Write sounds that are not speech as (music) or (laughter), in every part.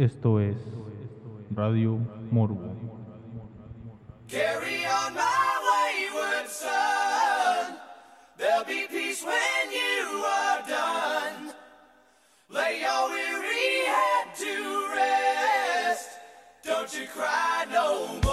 Esto es Radio Morbo. Carry on my wayward son. There'll be peace when you are done. Lay your weary head to rest. Don't you cry no more.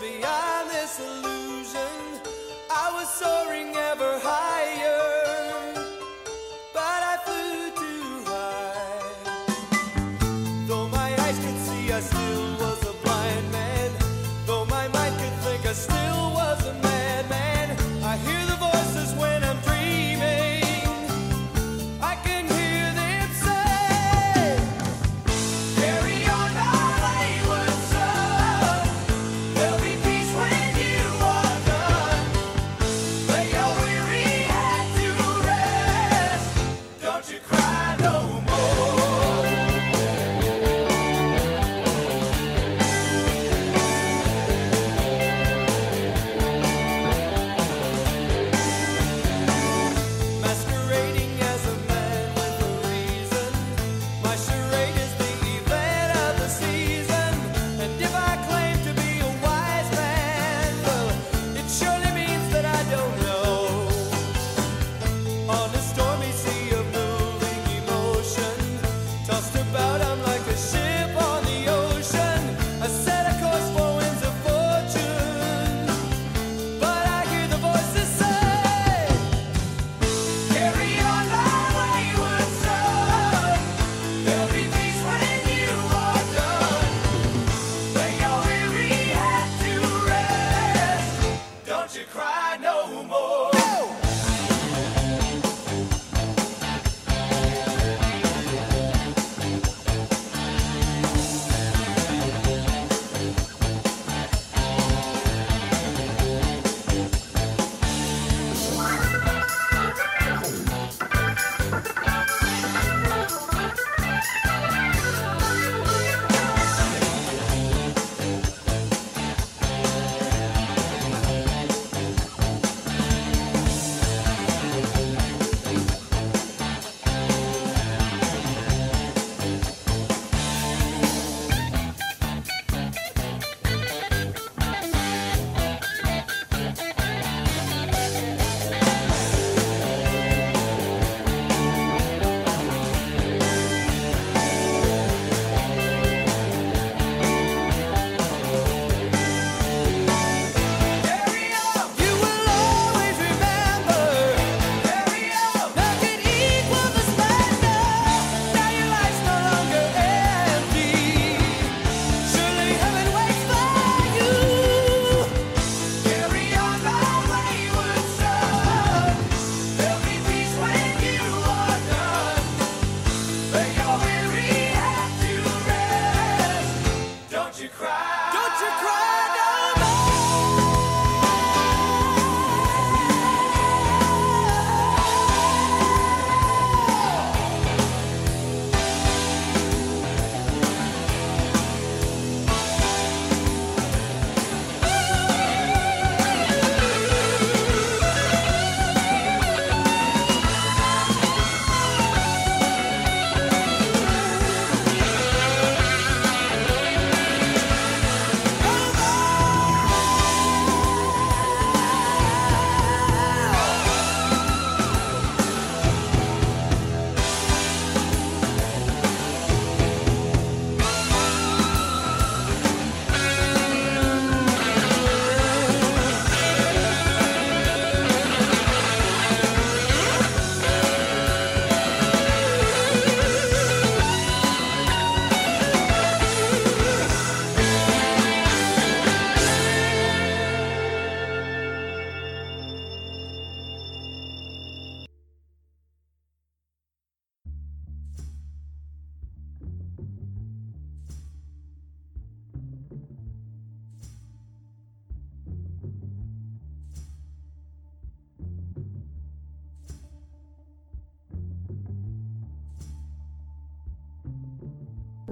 beyond.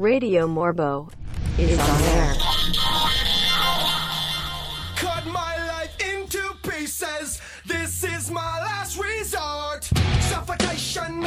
Radio Morbo is on air. Cut my life into pieces. This is my last resort. Suffocation,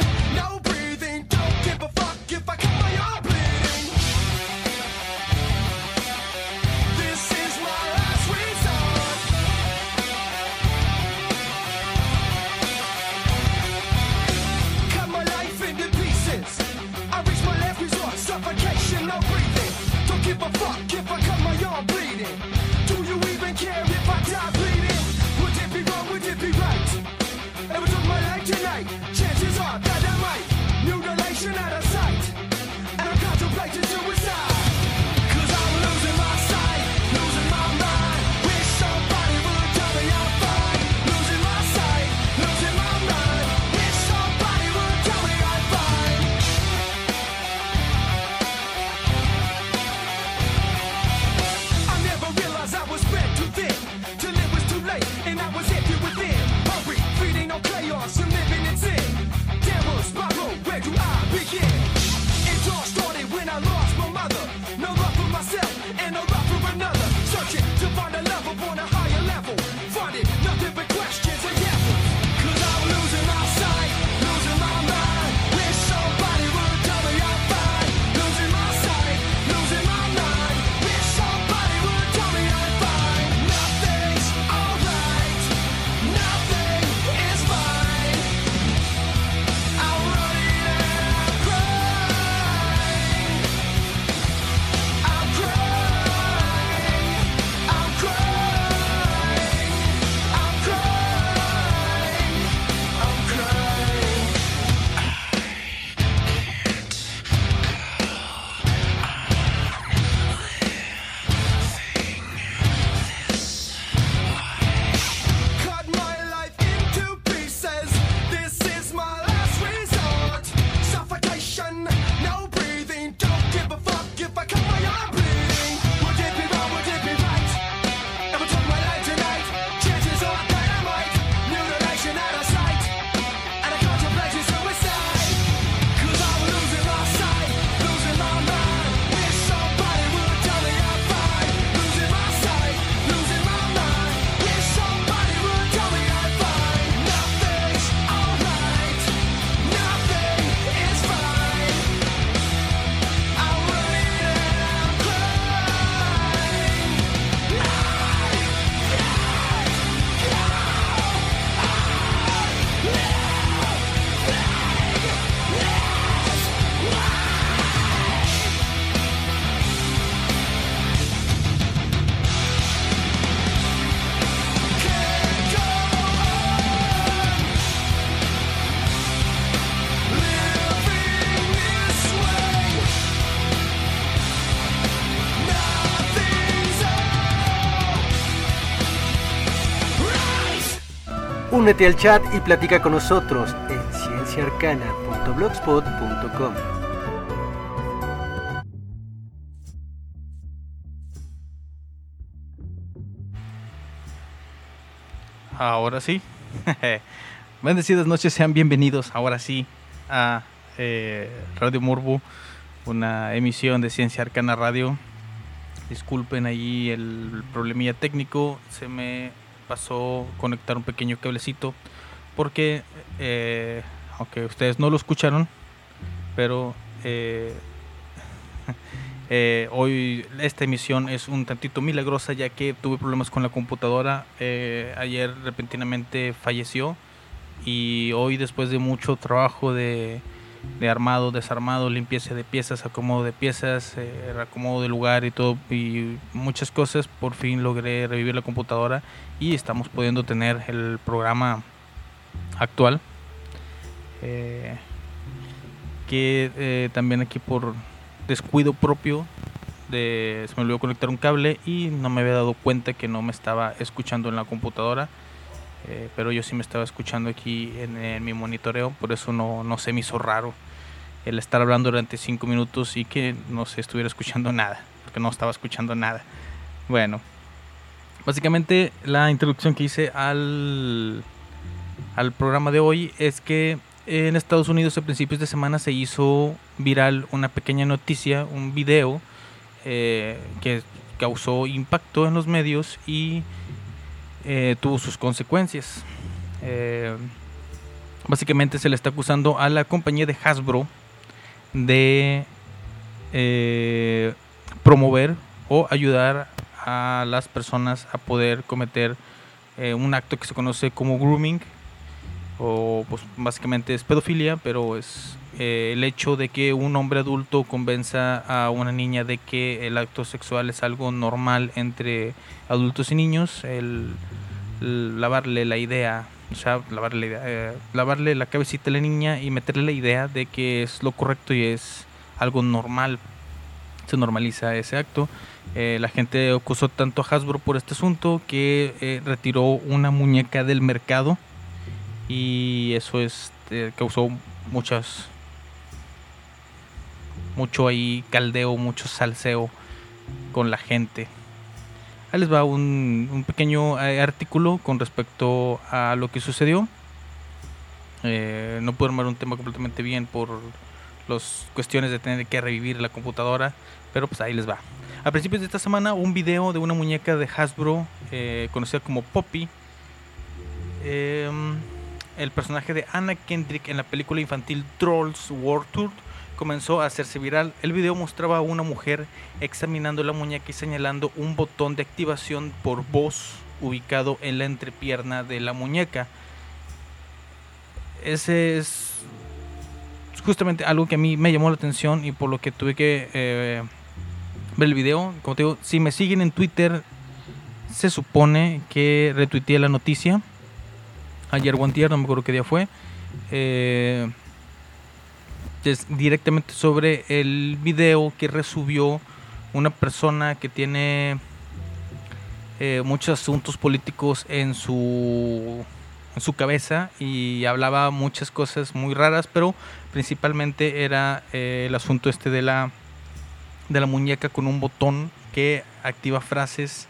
Únete al chat y platica con nosotros en cienciaarcana.blogspot.com. Ahora sí. (laughs) Bendecidas noches, sean bienvenidos ahora sí a eh, Radio Morbo, una emisión de Ciencia Arcana Radio. Disculpen ahí el problemilla técnico, se me pasó conectar un pequeño cablecito porque, eh, aunque ustedes no lo escucharon, pero eh, (laughs) eh, hoy esta emisión es un tantito milagrosa ya que tuve problemas con la computadora. Ayer repentinamente falleció y hoy después de mucho trabajo de, de armado, desarmado, limpieza de piezas, acomodo de piezas, eh, acomodo de lugar y todo y muchas cosas, por fin logré revivir la computadora y estamos pudiendo tener el programa actual. Eh, que eh, también aquí por descuido propio de, se me olvidó conectar un cable y no me había dado cuenta que no me estaba escuchando en la computadora eh, pero yo sí me estaba escuchando aquí en, en mi monitoreo por eso no, no se me hizo raro el estar hablando durante cinco minutos y que no se estuviera escuchando nada porque no estaba escuchando nada. Bueno básicamente la introducción que hice al al programa de hoy es que En Estados Unidos a principios de semana se hizo viral una pequeña noticia, un video eh, que causó impacto en los medios y eh, tuvo sus consecuencias. Eh, básicamente se le está acusando a la compañía de Hasbro de eh, promover o ayudar a las personas a poder cometer un acto que se conoce como grooming o pues básicamente es pedofilia pero es eh, el hecho de que un hombre adulto convenza a una niña de que el acto sexual es algo normal entre adultos y niños el, lavarle la idea o sea lavarle eh, lavarle la cabecita a la niña y meterle la idea de que es lo correcto y es algo normal se normaliza ese acto. Eh, la gente acusó tanto a Hasbro por este asunto que retiró una muñeca del mercado y eso es, causó muchas mucho ahí caldeo, mucho salseo con la gente. Ahí les va un, un pequeño eh, artículo con respecto a lo que sucedió. Eh, no puedo armar un tema completamente bien por las cuestiones de tener que revivir la computadora, pero pues ahí les va. A principios de esta semana, un video de una muñeca de Hasbro, eh, conocida como Poppy, eh, el personaje de Anna Kendrick en la película infantil Trolls World Tour, comenzó a hacerse viral. El video mostraba a una mujer examinando la muñeca y señalando un botón de activación por voz ubicado en la entrepierna de la muñeca. Ese es justamente algo que a mí me llamó la atención y por lo que tuve que eh, ver el video. Como te digo, si me siguen en Twitter, se supone que retuiteé la noticia. Ayer o antier, no me acuerdo qué día fue. Eh, es directamente sobre el video que resubió una persona que tiene eh, muchos asuntos políticos en su en su cabeza y hablaba muchas cosas muy raras, pero principalmente era eh, el asunto este de la de la muñeca con un botón que activa frases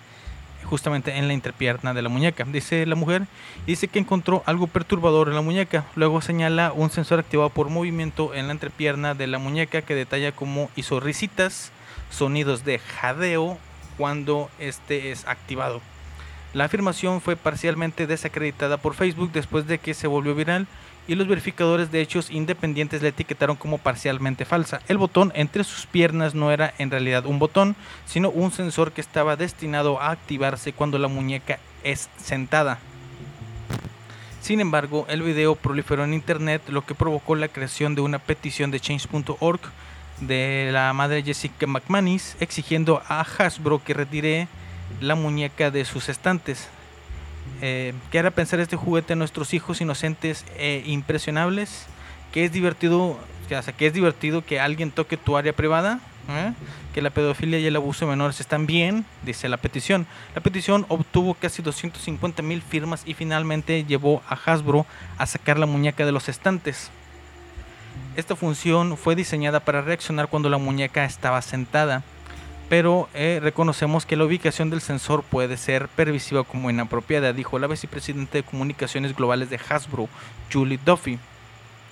justamente en la entrepierna de la muñeca. Dice la mujer, dice que encontró algo perturbador en la muñeca. Luego señala un sensor activado por movimiento en la entrepierna de la muñeca que detalla cómo hizo risitas, sonidos de jadeo cuando este es activado. La afirmación fue parcialmente desacreditada por Facebook después de que se volvió viral y los verificadores de hechos independientes la etiquetaron como parcialmente falsa. El botón entre sus piernas no era en realidad un botón, sino un sensor que estaba destinado a activarse cuando la muñeca es sentada. Sin embargo, el video proliferó en internet, lo que provocó la creación de una petición de change.org de la madre Jessica McManus exigiendo a Hasbro que retire la muñeca de sus estantes. Eh, hará pensar este juguete a nuestros hijos inocentes e impresionables, que es divertido, que es divertido que alguien toque tu área privada, ¿eh? que la pedofilia y el abuso de menores están bien, dice la petición. La petición obtuvo casi 250 mil firmas y finalmente llevó a Hasbro a sacar la muñeca de los estantes. Esta función fue diseñada para reaccionar cuando la muñeca estaba sentada pero eh, reconocemos que la ubicación del sensor puede ser pervisiva como inapropiada, dijo la vicepresidenta de comunicaciones globales de Hasbro, Julie Duffy.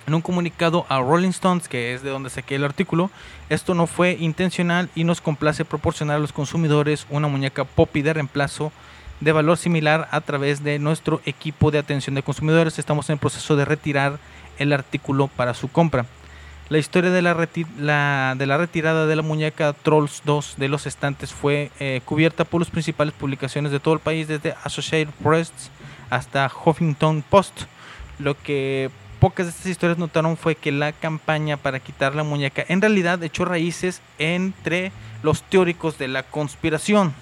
En un comunicado a Rolling Stones, que es de donde saqué el artículo, esto no fue intencional y nos complace proporcionar a los consumidores una muñeca Poppy de reemplazo de valor similar a través de nuestro equipo de atención de consumidores. Estamos en el proceso de retirar el artículo para su compra. La historia de la, retirada de la muñeca Trolls 2 de los estantes fue eh, cubierta por las principales publicaciones de todo el país, desde Associated Press hasta Huffington Post. Lo que pocas de estas historias notaron fue que la campaña para quitar la muñeca en realidad echó raíces entre los teóricos de la conspiración,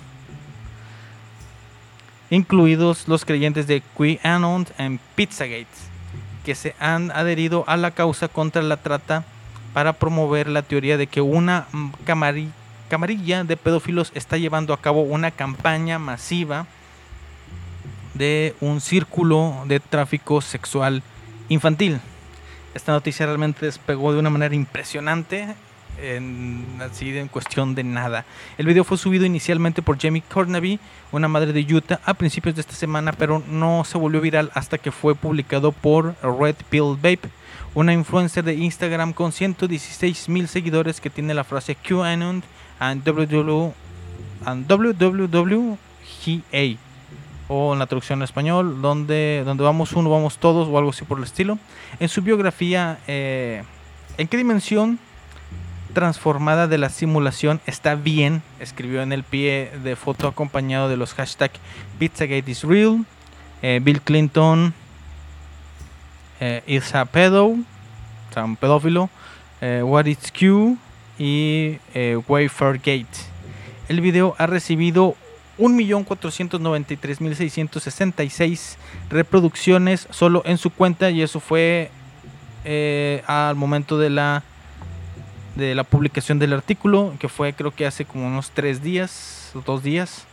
incluidos los creyentes de QAnon y Pizzagate, que se han adherido a la causa contra la trata para promover la teoría de que una camari- camarilla de pedófilos está llevando a cabo una campaña masiva de un círculo de tráfico sexual infantil. Esta noticia realmente despegó de una manera impresionante en, así en cuestión de nada. El video fue subido inicialmente por Jamie Cornaby, una madre de Utah, a principios de esta semana, pero no se volvió viral hasta que fue publicado por Red Pill Babe, una influencer de Instagram con 116 mil seguidores que tiene la frase QAnon and o en la traducción en español, donde, donde vamos uno, vamos todos o algo así por el estilo. En su biografía, eh, ¿en qué dimensión transformada de la simulación está bien? Escribió en el pie de foto acompañado de los hashtags Pizzagate is real, eh, Bill Clinton eh, is a pedo, o sea, un pedófilo, eh, What is Q y eh, Wayfair Gate. El video ha recibido 1.493.666 reproducciones solo en su cuenta y eso fue eh, al momento de la de la publicación del artículo que fue creo que hace como unos tres días o dos días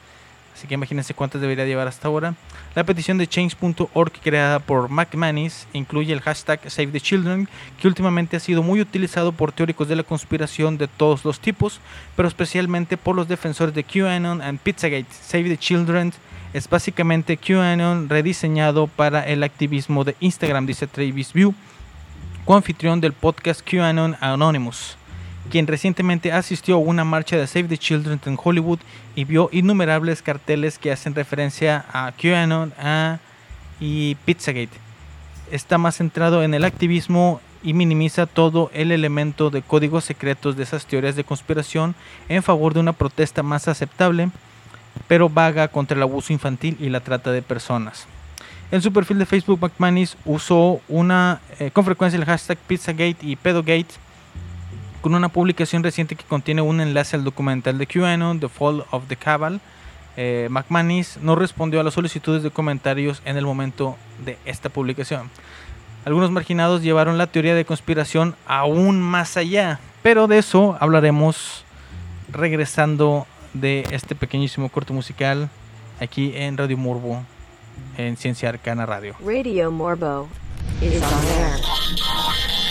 así que imagínense cuántas debería llevar hasta ahora la petición de change.org creada por McManus incluye el hashtag Save the Children que últimamente ha sido muy utilizado por teóricos de la conspiración de todos los tipos pero especialmente por los defensores de QAnon and Pizzagate. Save the Children es básicamente QAnon rediseñado para el activismo de Instagram, dice Travis View, coanfitrión del podcast QAnon Anonymous, quien recientemente asistió a una marcha de Save the Children en Hollywood y vio innumerables carteles que hacen referencia a QAnon y Pizzagate. Está más centrado en el activismo y minimiza todo el elemento de códigos secretos de esas teorías de conspiración en favor de una protesta más aceptable, pero vaga contra el abuso infantil y la trata de personas. En su perfil de Facebook, McManus usó una, eh, con frecuencia el hashtag Pizzagate y Pedogate con una publicación reciente que contiene un enlace al documental de QAnon, The Fall of the Cabal. Eh, McManus no respondió a las solicitudes de comentarios en el momento de esta publicación. Algunos marginados llevaron la teoría de conspiración aún más allá, pero de eso hablaremos regresando de este pequeñísimo corto musical aquí en Radio Morbo, en Ciencia Arcana Radio. Radio Morbo is on air.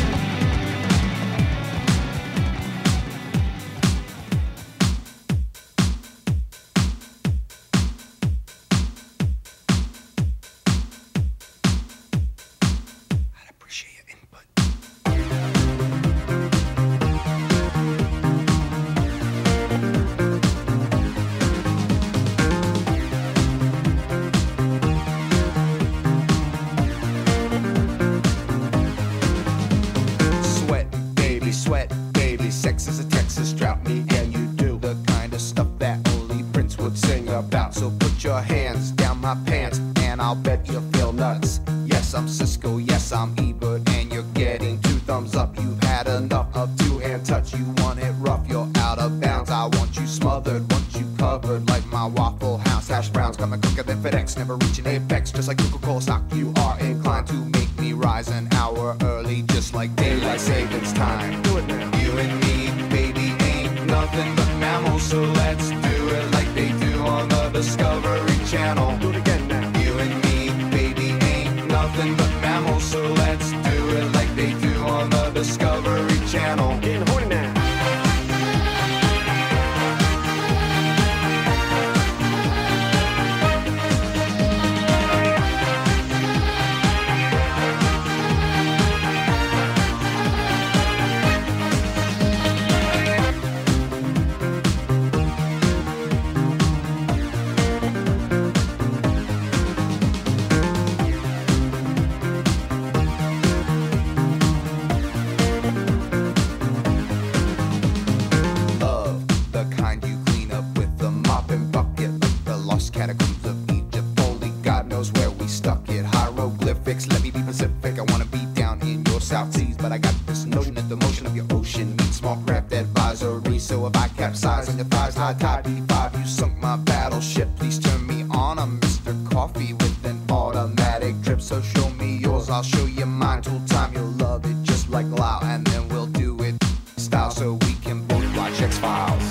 X Files.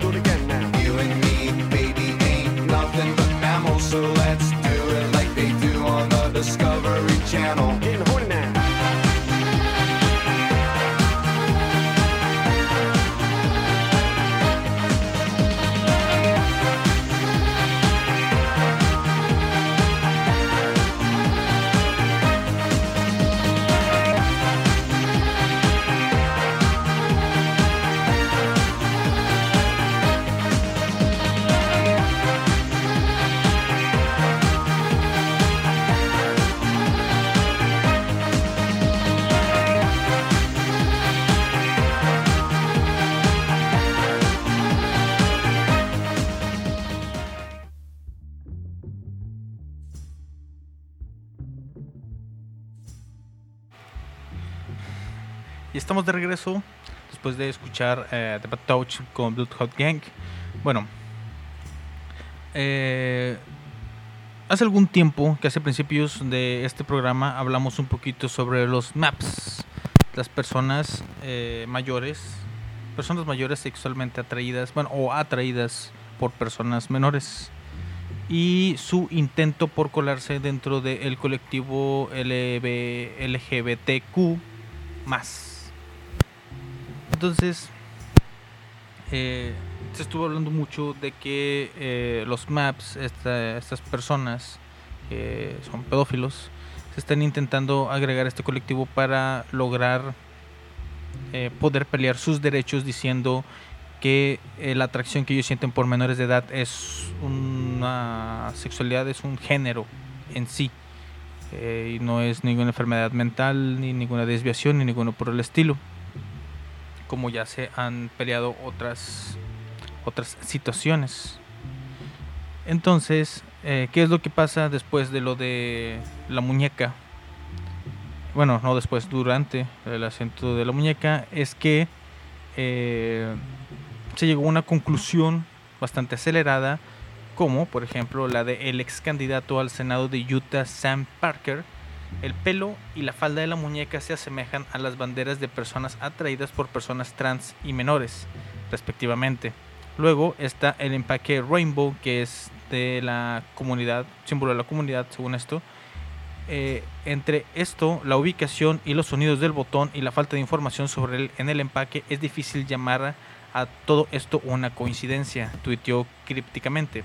Estamos de regreso después de escuchar eh, The Bad Touch con Blood Hot Gang. Bueno, eh, hace algún tiempo, que hace principios de este programa, hablamos un poquito sobre los MAPS, las personas eh, mayores, personas mayores sexualmente atraídas, bueno, o atraídas por personas menores y su intento por colarse dentro del colectivo LB LGBTQ más. Entonces, eh, se estuvo hablando mucho de que eh, los MAPS, esta- estas personas que son pedófilos, se están intentando agregar a este colectivo para lograr eh, poder pelear sus derechos diciendo que la atracción que ellos sienten por menores de edad es una sexualidad, es un género en sí. y no es ninguna enfermedad mental, ni ninguna desviación, ni ninguno por el estilo. Como ya se han peleado otras, otras situaciones. Entonces, eh, ¿qué es lo que pasa después de lo de la muñeca? Bueno, no después, durante el asiento de la muñeca, es que eh, se llegó a una conclusión bastante acelerada, como por ejemplo la de el ex candidato al Senado de Utah, Sam Parker. El pelo y la falda de la muñeca se asemejan a las banderas de personas atraídas por personas trans y menores, respectivamente. Luego está el empaque Rainbow, que es de la comunidad, símbolo de la comunidad, según esto. Eh, entre esto, la ubicación y los sonidos del botón y la falta de información sobre él en el empaque, es difícil llamar a todo esto una coincidencia, tuiteó crípticamente.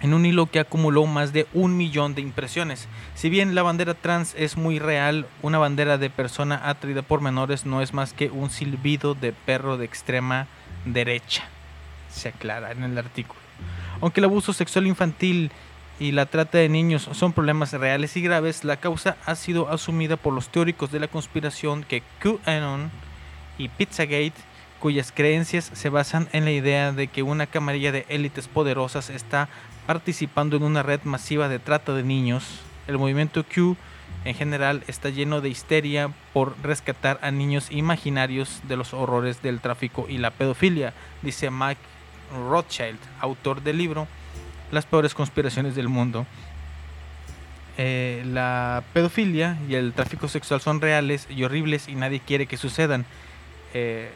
En un hilo que acumuló más de un millón de impresiones. Si bien la bandera trans es muy real, una bandera de persona atraída por menores no es más que un silbido de perro de extrema derecha. Se aclara en el artículo. Aunque el abuso sexual infantil y la trata de niños son problemas reales y graves, la causa ha sido asumida por los teóricos de la conspiración que QAnon y Pizzagate, cuyas creencias se basan en la idea de que una camarilla de élites poderosas está participando en una red masiva de trata de niños. El movimiento Q en general está lleno de histeria por rescatar a niños imaginarios de los horrores del tráfico y la pedofilia, dice Mike Rothschild, autor del libro Las peores conspiraciones del mundo. Eh, la pedofilia y el tráfico sexual son reales y horribles y nadie quiere que sucedan. Eh,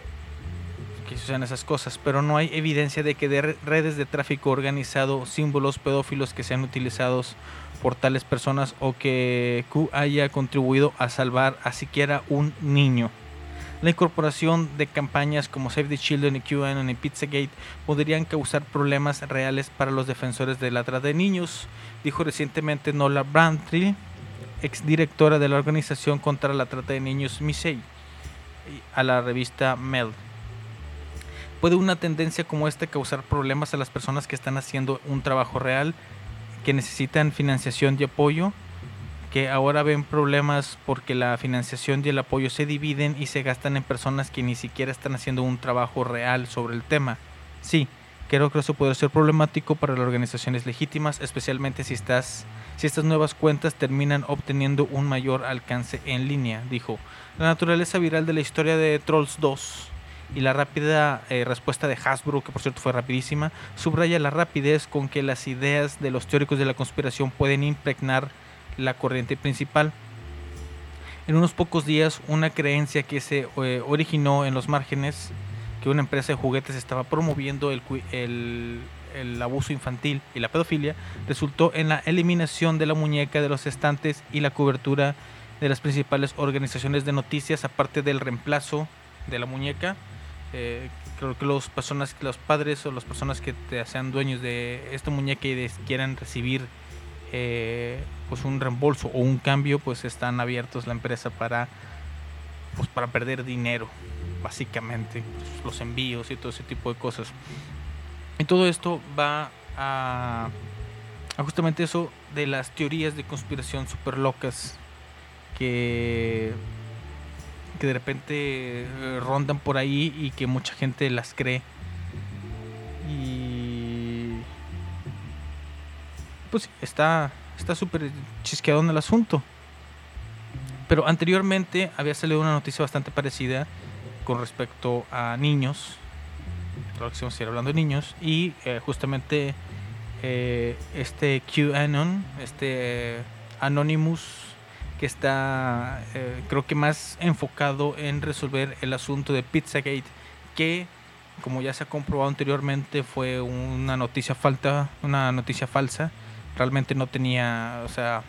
que esas cosas, pero no hay evidencia de que de re- redes de tráfico organizado, símbolos pedófilos que sean utilizados por tales personas o que Q haya contribuido a salvar a siquiera un niño. La incorporación de campañas como Save the Children y QAnon y Pizzagate podrían causar problemas reales para los defensores de la trata de niños, dijo recientemente Nola Brantley, exdirectora de la organización contra la trata de niños MISEI, a la revista Mel. ¿Puede una tendencia como esta causar problemas a las personas que están haciendo un trabajo real, que necesitan financiación y apoyo? que ahora ven problemas porque la financiación y el apoyo se dividen y se gastan en personas que ni siquiera están haciendo un trabajo real sobre el tema. Sí, creo que eso puede ser problemático para las organizaciones legítimas, especialmente si estas, nuevas cuentas terminan obteniendo un mayor alcance en línea, dijo. La naturaleza viral de la historia de Trolls 2 y la rápida eh, respuesta de Hasbro, que por cierto fue rapidísima, subraya la rapidez con que las ideas de los teóricos de la conspiración pueden impregnar la corriente principal. En unos pocos días, una creencia que se eh, originó en los márgenes, que una empresa de juguetes estaba promoviendo el, el abuso infantil y la pedofilia, resultó en la eliminación de la muñeca de los estantes y la cobertura de las principales organizaciones de noticias, aparte del reemplazo de la muñeca. Eh, creo que los personas, los padres o las personas que te sean dueños de esta muñeca y de- quieran recibir eh, pues un reembolso o un cambio, pues están abiertos la empresa para pues para perder dinero, básicamente, los envíos y todo ese tipo de cosas. Y todo esto va a, a justamente eso de las teorías de conspiración súper locas que, que de repente eh, rondan por ahí y que mucha gente las cree. Y pues está está súper chisqueadón el asunto. Pero anteriormente había salido una noticia bastante parecida con respecto a niños. Claro que hablando de niños. Y eh, justamente eh, este QAnon, este Anonymous, que está eh, creo que más enfocado en resolver el asunto de Pizzagate, que como ya se ha comprobado anteriormente fue una noticia falta, una noticia falsa. Realmente no tenía, o sea,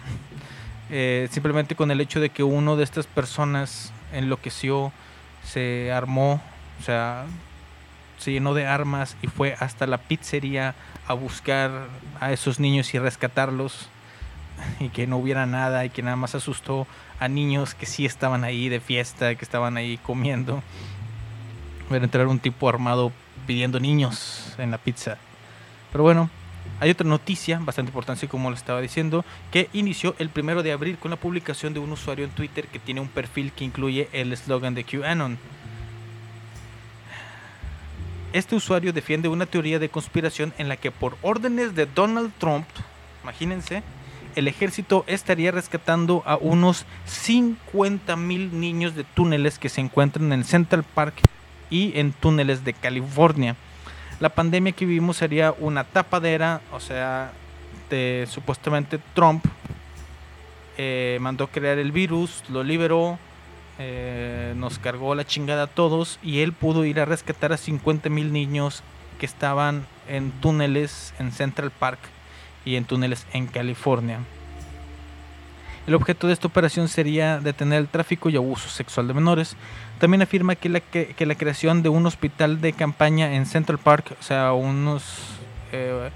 eh, simplemente con el hecho de que uno de estas personas enloqueció, se armó, o sea, se llenó de armas y fue hasta la pizzería a buscar a esos niños y rescatarlos y que no hubiera nada y que nada más asustó a niños que sí estaban ahí de fiesta, que estaban ahí comiendo. Ver entrar un tipo armado pidiendo niños en la pizza. Pero bueno, hay otra noticia bastante importante, como lo estaba diciendo, que inició el primero de abril con la publicación de un usuario en Twitter que tiene un perfil que incluye el eslogan de QAnon. Este usuario defiende una teoría de conspiración en la que por órdenes de Donald Trump, imagínense, el ejército estaría rescatando a unos 50 mil niños de túneles que se encuentran en Central Park y en túneles de California. La pandemia que vivimos sería una tapadera, o sea, de, supuestamente Trump eh, mandó crear el virus, lo liberó, eh, nos cargó la chingada a todos y él pudo ir a rescatar a 50 mil niños que estaban en túneles en Central Park y en túneles en California. El objeto de esta operación sería detener el tráfico y abuso sexual de menores. También afirma que la, que, la creación de un hospital de campaña en Central Park, o sea, unos eh,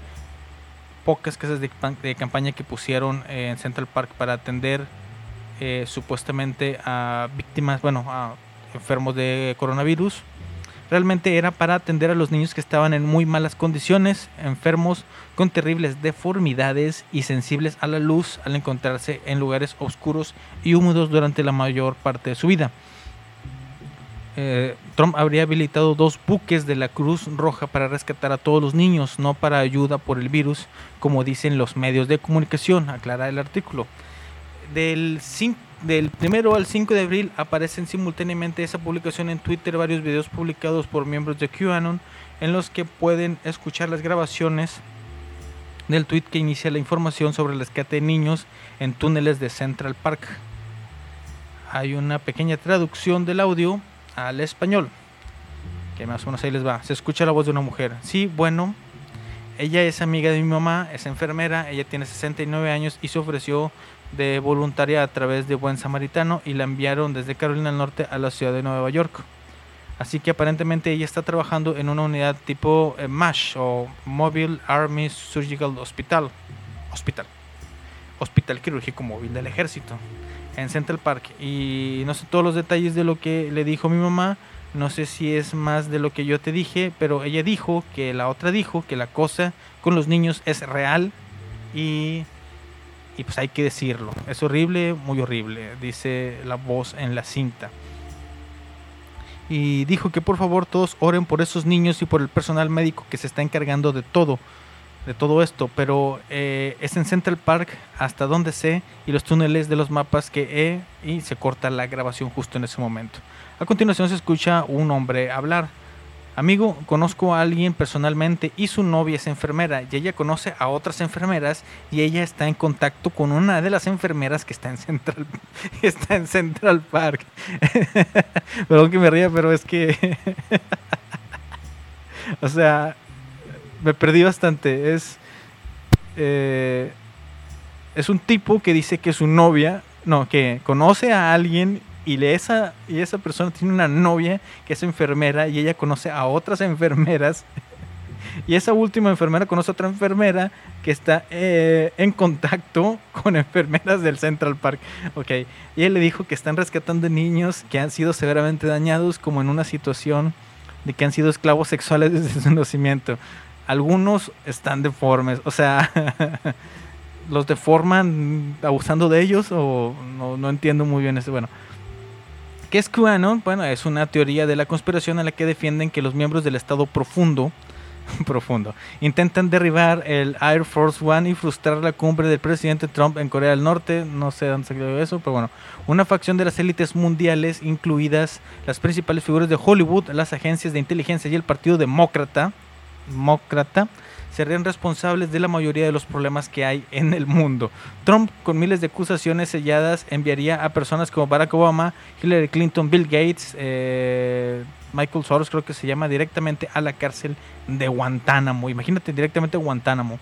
pocas casas de, campaña que pusieron en Central Park para atender eh, supuestamente a víctimas, bueno, a enfermos de coronavirus. Realmente era para atender a los niños que estaban en muy malas condiciones, enfermos con terribles deformidades y sensibles a la luz al encontrarse en lugares oscuros y húmedos durante la mayor parte de su vida. Eh, Trump habría habilitado dos buques de la Cruz Roja para rescatar a todos los niños, no para ayuda por el virus, como dicen los medios de comunicación, aclara el artículo del, del primero al 5 de abril aparecen simultáneamente esa publicación en Twitter varios videos publicados por miembros de QAnon en los que pueden escuchar las grabaciones del tweet que inicia la información sobre el rescate de niños en túneles de Central Park. Hay una pequeña traducción del audio al español, que más o menos ahí les va. Se escucha la voz de una mujer. Sí, bueno, ella es amiga de mi mamá, es enfermera, ella tiene 69 años y se ofreció de voluntaria a través de Buen Samaritano y la enviaron desde Carolina del Norte a la ciudad de Nueva York. Así que aparentemente ella está trabajando en una unidad tipo eh, MASH o Mobile Army Surgical Hospital. Hospital. Hospital Quirúrgico Móvil del Ejército en Central Park. Y no sé todos los detalles de lo que le dijo mi mamá. No sé si es más de lo que yo te dije, pero ella dijo que la otra dijo que la cosa con los niños es real y y pues hay que decirlo. Es horrible, muy horrible, dice la voz en la cinta. Y dijo que por favor todos oren por esos niños y por el personal médico que se está encargando de todo, de todo esto. Pero eh, es en Central Park, hasta donde sé, y los túneles de los mapas que he, y se corta la grabación justo en ese momento. A continuación se escucha un hombre hablar. Amigo, conozco a alguien personalmente y su novia es enfermera y ella conoce a otras enfermeras y ella está en contacto con una de las enfermeras que está en Central, (laughs) está en Central Park. (laughs) Perdón que me ría, pero es que... (laughs) o sea, me perdí bastante. Es... Eh, es un tipo que dice que su novia, no, que conoce a alguien y esa, y esa persona tiene una novia que es enfermera y ella conoce a otras (laughs) enfermeras. Y esa última enfermera conoce a otra enfermera que está eh, en contacto con enfermeras del Central Park. Ok, y él le dijo que están rescatando niños que han sido severamente dañados como en una situación de que han sido esclavos sexuales (laughs) desde su nacimiento. Algunos están deformes, o sea, (laughs) los deforman abusando de ellos o no, no entiendo muy bien eso. Bueno, ¿Qué es QAnon? Bueno, es una teoría de la conspiración en la que defienden que los miembros del Estado profundo (laughs) profundo. Intentan derribar el Air Force One y frustrar la cumbre del presidente Trump en Corea del Norte. No sé dónde salió eso, pero bueno. Una facción de las élites mundiales, incluidas las principales figuras de Hollywood, las agencias de inteligencia y el Partido Demócrata, demócrata serían responsables de la mayoría de los problemas que hay en el mundo. Trump, con miles de acusaciones selladas, enviaría a personas como Barack Obama, Hillary Clinton, Bill Gates, eh, Michael Soros, creo que se llama, directamente a la cárcel de Guantánamo. Imagínate directamente Guantánamo.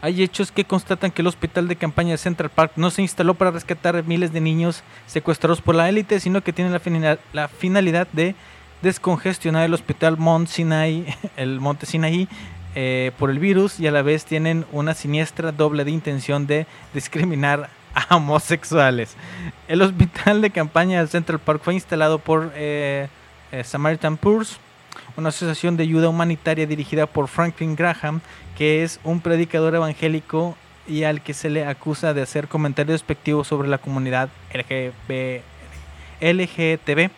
Hay hechos que constatan que el hospital de campaña de Central Park no se instaló para rescatar miles de niños secuestrados por la élite, sino que tiene la, finalidad, de descongestionar el hospital Mont Sinai, (laughs) el Monte Sinaí, eh, por el virus y a la vez tienen una siniestra doble de intención de discriminar a homosexuales. El hospital de campaña del Central Park fue instalado por eh, eh, Samaritan Purse, una asociación de ayuda humanitaria dirigida por Franklin Graham, que es un predicador evangélico y al que se le acusa de hacer comentarios despectivos sobre la comunidad LGB, LGTB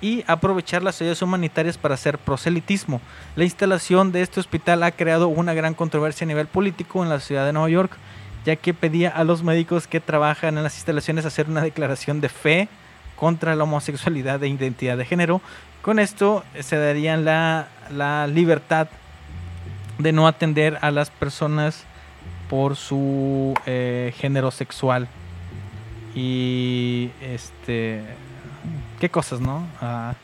y aprovechar las ayudas humanitarias para hacer proselitismo. La instalación de este hospital ha creado una gran controversia a nivel político en la ciudad de Nueva York, ya que pedía a los médicos que trabajan en las instalaciones hacer una declaración de fe contra la homosexualidad e identidad de género. Con esto se darían la, la libertad de no atender a las personas por su eh, género sexual. Y este qué cosas, ¿no? Ah,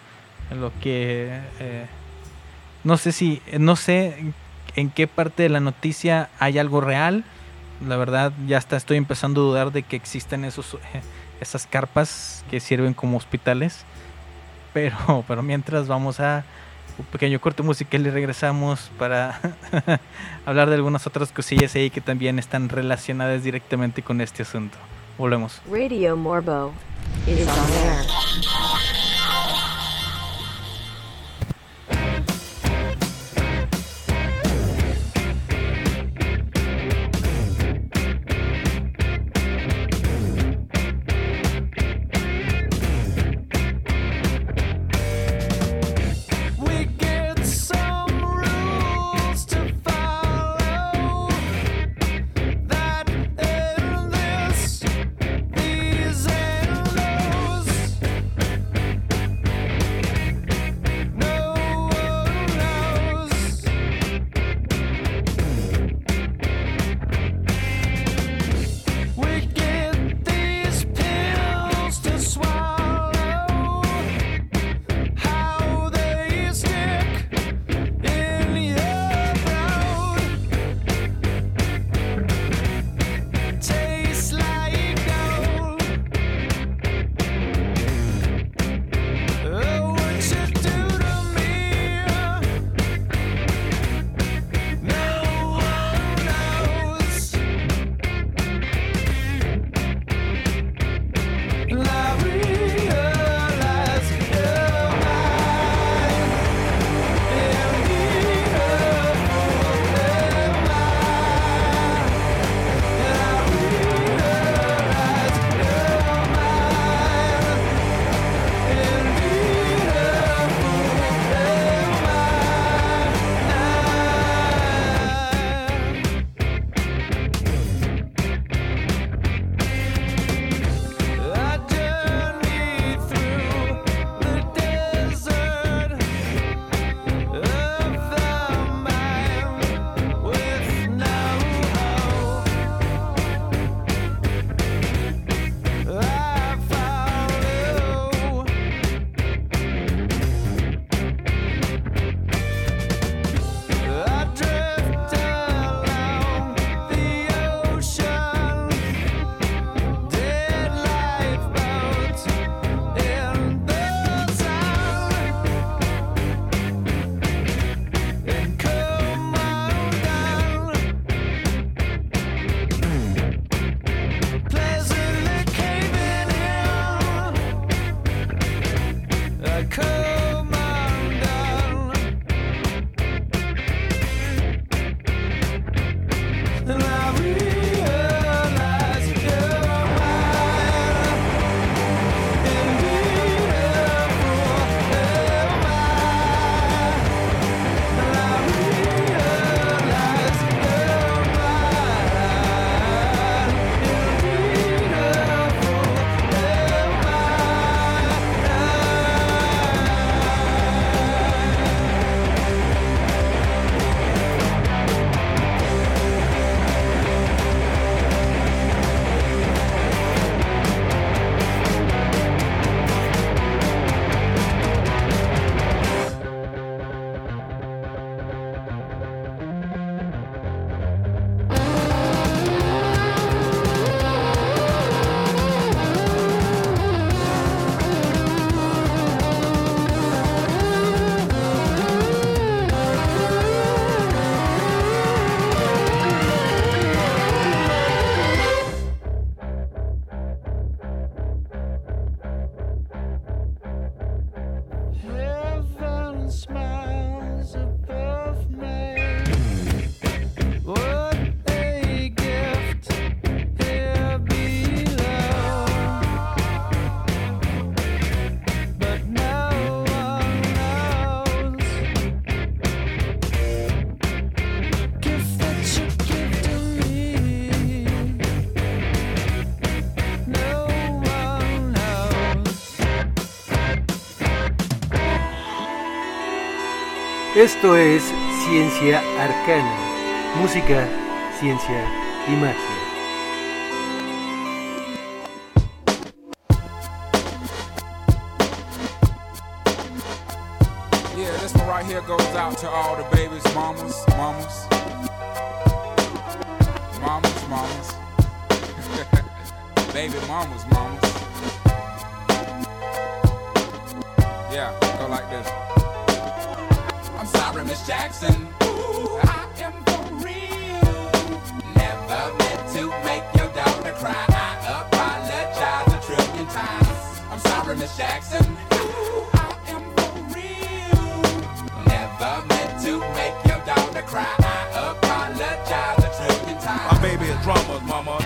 lo que eh, no sé si no sé en qué parte de la noticia hay algo real. La verdad ya hasta estoy empezando a dudar de que existen esos esas carpas que sirven como hospitales. Pero (laughs) pero mientras vamos a un pequeño corte musical y regresamos para (laughs) hablar de algunas otras cosillas ahí que también están relacionadas directamente con este asunto. Volvemos. Radio Morbo is on air. Esto es Ciencia Arcana, música, ciencia y magia. Jackson.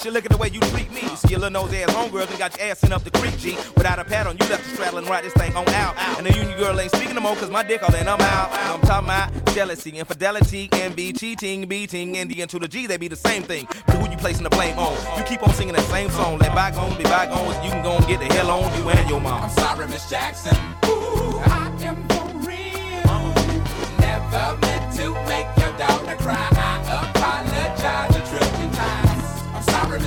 Shit, look at the way you treat me. You See your little nose ass homegirl and got your ass sent up the creek, G. Without a pad on, you left the ride this thing on out. And the union girl ain't speaking no more, cause my dick all in, I'm out. I'm talking about jealousy, infidelity, envy, cheating, beating, and the to the G, they be the same thing. But who you placing the blame on? You keep on singing that same song. Let bygones be bygones. You can go and get the hell on you and your mom. I'm sorry, Miss Jackson. Ooh, I am for real. Never meant to make your daughter cry.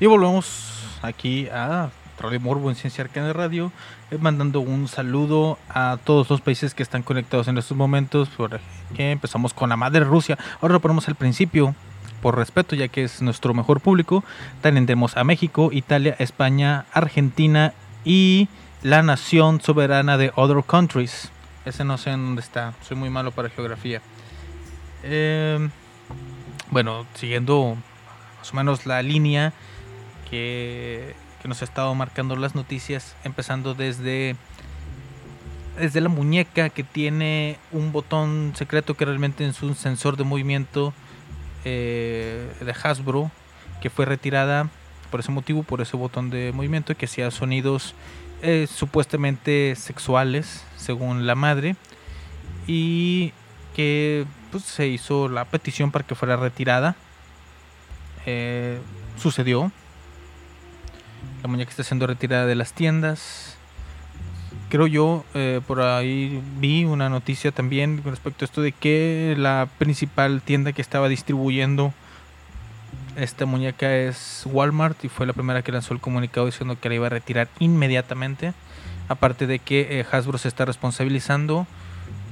Y volvemos aquí a Radio Morbo en Ciencia Arcana Radio, eh, mandando un saludo a todos los países que están conectados en estos momentos. Por que empezamos con la madre Rusia. Ahora ponemos al principio, por respeto, ya que es nuestro mejor público. Tendremos a México, Italia, España, Argentina y la nación soberana de Other Countries. Ese no sé en dónde está, soy muy malo para geografía. Eh, bueno, siguiendo más o menos la línea que, nos ha estado marcando las noticias, empezando desde, desde la muñeca que tiene un botón secreto que realmente es un sensor de movimiento eh, de Hasbro, que fue retirada por ese motivo, por ese botón de movimiento, que hacía sonidos eh, supuestamente sexuales, según la madre, y que pues, se hizo la petición para que fuera retirada. Eh, sucedió. La muñeca está siendo retirada de las tiendas. Creo yo, eh, por ahí vi una noticia también con respecto a esto de que la principal tienda que estaba distribuyendo esta muñeca es Walmart y fue la primera que lanzó el comunicado diciendo que la iba a retirar inmediatamente. Aparte de que eh, Hasbro se está responsabilizando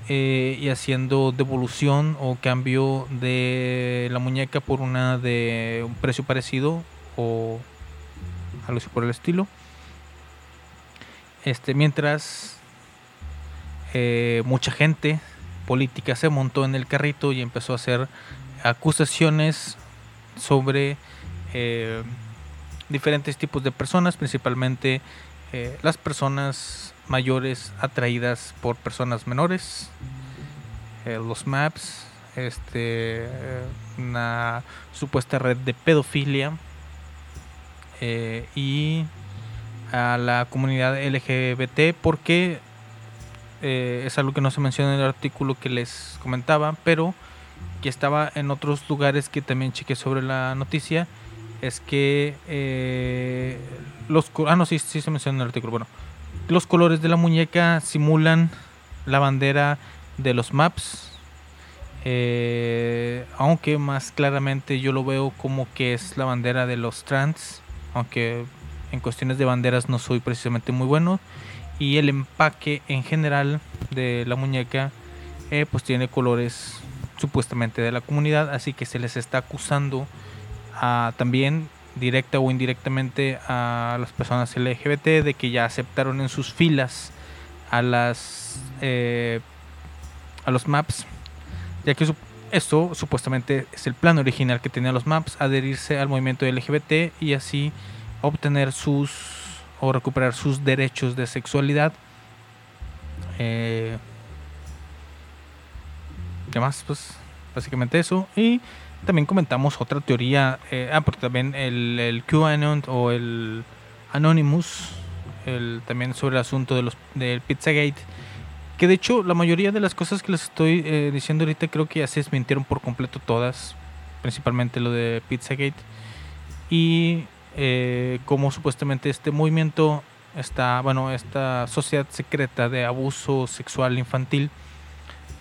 eh, y haciendo devolución o cambio de la muñeca por una de un precio parecido o algo así por el estilo. Este, mientras eh, mucha gente política se montó en el carrito y empezó a hacer acusaciones sobre eh, diferentes tipos de personas, principalmente eh, las personas mayores atraídas por personas menores, los maps, este, una supuesta red de pedofilia eh, y a la comunidad LGBT porque eh, es algo que no se menciona en el artículo que les comentaba, pero que estaba en otros lugares que también chequé sobre la noticia, es que eh, los... Ah, no, sí, sí se menciona en el artículo. Bueno, los colores de la muñeca simulan la bandera de los maps, aunque más claramente yo lo veo como que es la bandera de los trans, aunque en cuestiones de banderas no soy precisamente muy bueno. Y el empaque en general de la muñeca eh, pues tiene colores supuestamente de la comunidad, así que se les está acusando también directa o indirectamente a las personas LGBT de que ya aceptaron en sus filas a las eh, a los maps ya que esto supuestamente es el plan original que tenían los maps adherirse al movimiento LGBT y así obtener sus o recuperar sus derechos de sexualidad eh, ¿qué más? pues básicamente eso y también comentamos otra teoría eh, ah porque también el, el QAnon o el Anonymous el, también sobre el asunto de los del Pizzagate que de hecho la mayoría de las cosas que les estoy eh, diciendo ahorita creo que ya se desmintieron por completo todas, principalmente lo de Pizzagate. Y eh, como supuestamente este movimiento está, bueno, esta sociedad secreta de abuso sexual infantil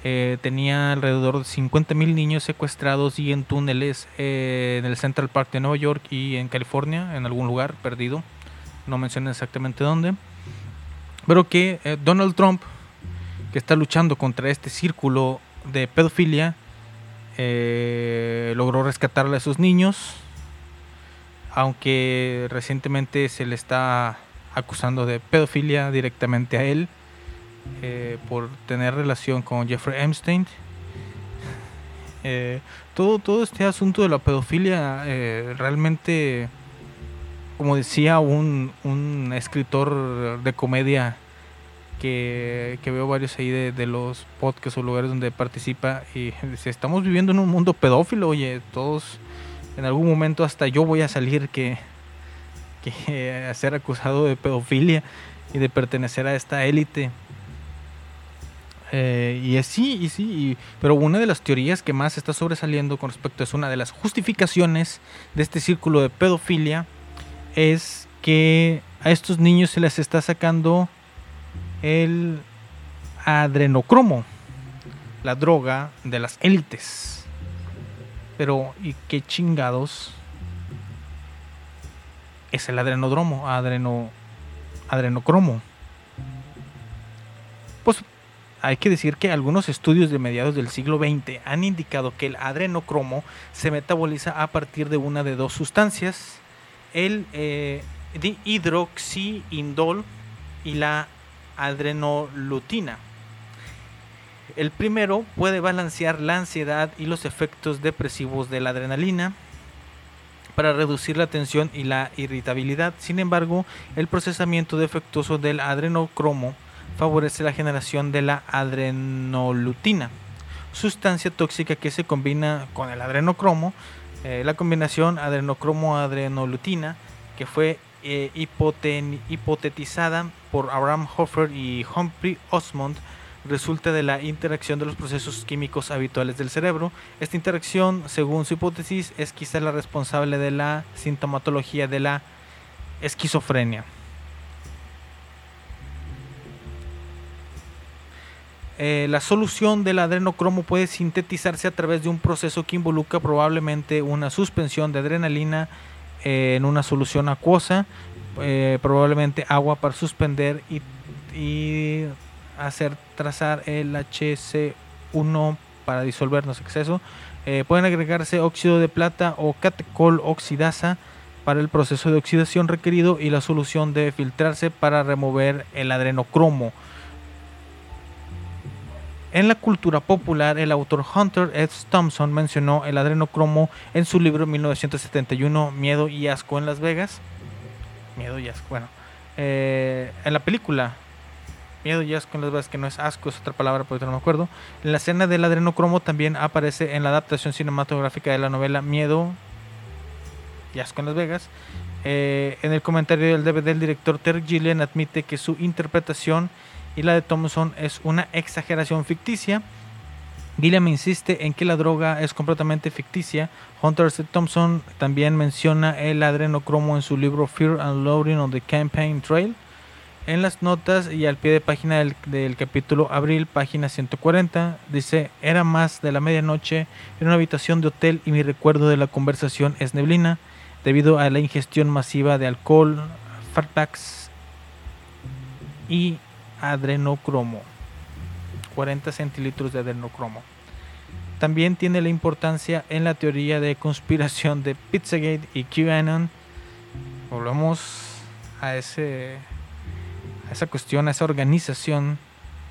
eh, tenía alrededor de 50.000 niños secuestrados y en túneles eh, en el Central Park de Nueva York y en California, en algún lugar perdido, no mencioné exactamente dónde, pero que eh, Donald Trump que está luchando contra este círculo de pedofilia, eh, logró rescatar a esos niños, aunque recientemente se le está acusando de pedofilia directamente a él eh, por tener relación con Jeffrey Epstein. (laughs) Eh, todo, todo este asunto de la pedofilia realmente, como decía un, un escritor de comedia, que, veo varios ahí de, de los podcasts o lugares donde participa y (laughs) dice, estamos viviendo en un mundo pedófilo, oye, todos en algún momento hasta yo voy a salir que, que (laughs) a ser acusado de pedofilia y de pertenecer a esta élite. Eh, y es sí, y sí, y- pero una de las teorías que más está sobresaliendo con respecto es una de las justificaciones de este círculo de pedofilia es que a estos niños se les está sacando el adrenocromo, la droga de las élites. Pero, ¿y qué chingados es el adrenodromo, adreno, adrenocromo. Pues hay que decir que algunos estudios de mediados del siglo XX han indicado que el adrenocromo se metaboliza a partir de una de dos sustancias, el eh, hidroxiindol y la adrenolutina. El primero puede balancear la ansiedad y los efectos depresivos de la adrenalina para reducir la tensión y la irritabilidad. Sin embargo, el procesamiento defectuoso del adrenocromo favorece la generación de la adrenolutina, sustancia tóxica que se combina con el adrenocromo. Eh, la combinación adrenocromo-adrenolutina, que fue eh, hipotetizada por Abraham Hoffer y Humphrey Osmond, resulta de la interacción de los procesos químicos habituales del cerebro. Esta interacción, según su hipótesis, es quizá la responsable de la sintomatología de la esquizofrenia. Eh, la solución del adrenocromo puede sintetizarse a través de un proceso que involucra probablemente una suspensión de adrenalina eh, en una solución acuosa, eh, probablemente agua para suspender y, y hacer trazar el HC1 para disolvernos exceso. Eh, pueden agregarse óxido de plata o catecol oxidasa para el proceso de oxidación requerido y la solución debe filtrarse para remover el adrenocromo. En la cultura popular, el autor Hunter S. Thompson mencionó el adrenocromo en su libro 1971 Miedo y Asco en Las Vegas. Miedo y Asco, bueno. Eh, en la película Miedo y Asco en Las Vegas, que no es asco, es otra palabra, pero no me acuerdo. En la escena del adrenocromo también aparece en la adaptación cinematográfica de la novela Miedo y Asco en Las Vegas. Eh, en el comentario del DVD, el director Terry Gilliam admite que su interpretación y la de Thompson es una exageración ficticia. Gilliam insiste en que la droga es completamente ficticia. Hunter S. Thompson también menciona el adrenocromo en su libro Fear and Loading on the Campaign Trail. En las notas y al pie de página del, capítulo Abril, página 140, dice, era más de la medianoche en una habitación de hotel y mi recuerdo de la conversación es neblina debido a la ingestión masiva de alcohol, fatbacks y adrenocromo. 40 centilitros de adrenocromo. También tiene la importancia en la teoría de conspiración de Pizzagate y QAnon. Volvemos a ese a esa cuestión, a esa organización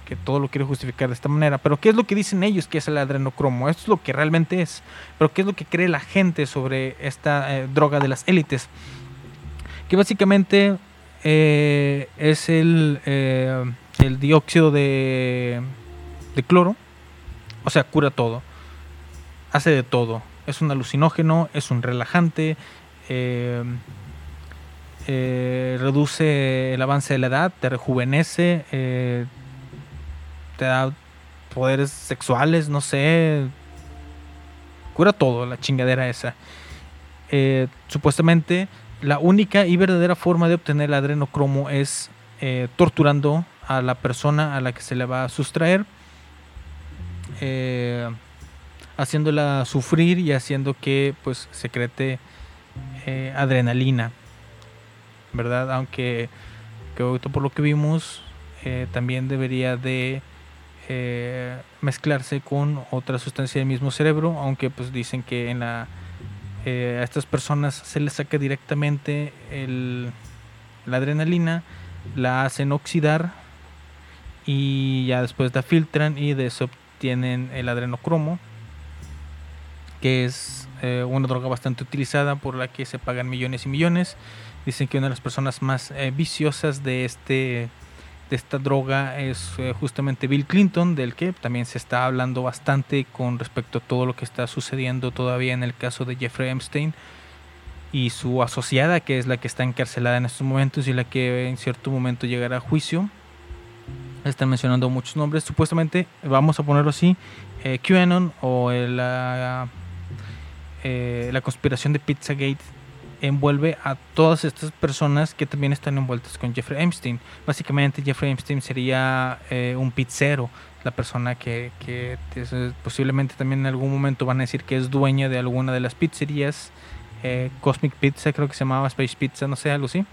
que todo lo quiere justificar de esta manera. Pero ¿qué es lo que dicen ellos que es el adrenocromo? Esto es lo que realmente es. Pero ¿qué es lo que cree la gente sobre esta eh, droga de las élites? Que básicamente eh, es el, eh, el dióxido de, cloro. O sea, cura todo. Hace de todo. Es un alucinógeno, es un relajante. eh, eh, reduce el avance de la edad, te rejuvenece, eh, te da poderes sexuales, no sé, cura todo la chingadera esa. Eh, supuestamente la única y verdadera forma de obtener el adrenocromo es torturando a la persona a la que se le va a sustraer, eh, haciéndola sufrir y haciendo que pues secrete eh, adrenalina. ¿verdad? Aunque que por lo que vimos eh, también debería de mezclarse con otra sustancia del mismo cerebro, aunque pues dicen que en la a estas personas se les saca directamente el, la adrenalina, la hacen oxidar y ya después la filtran y de eso obtienen el adrenocromo, que es eh, una droga bastante utilizada por la que se pagan millones y millones. Dicen que una de las personas más eh, viciosas de este de esta droga es eh, justamente Bill Clinton, del que también se está hablando bastante con respecto a todo lo que está sucediendo todavía en el caso de Jeffrey Epstein y su asociada, que es la que está encarcelada en estos momentos y la que en cierto momento llegará a juicio. Están mencionando muchos nombres. Supuestamente, vamos a ponerlo así, eh, QAnon o el, la, eh, la conspiración de Pizzagate envuelve a todas estas personas que también están envueltas con Jeffrey Epstein. Básicamente Jeffrey Epstein sería eh, un pizzero, la persona que, que es- posiblemente también en algún momento van a decir que es dueña de alguna de las pizzerías eh, Cosmic Pizza, creo que se llamaba Space Pizza, no sé, algo así.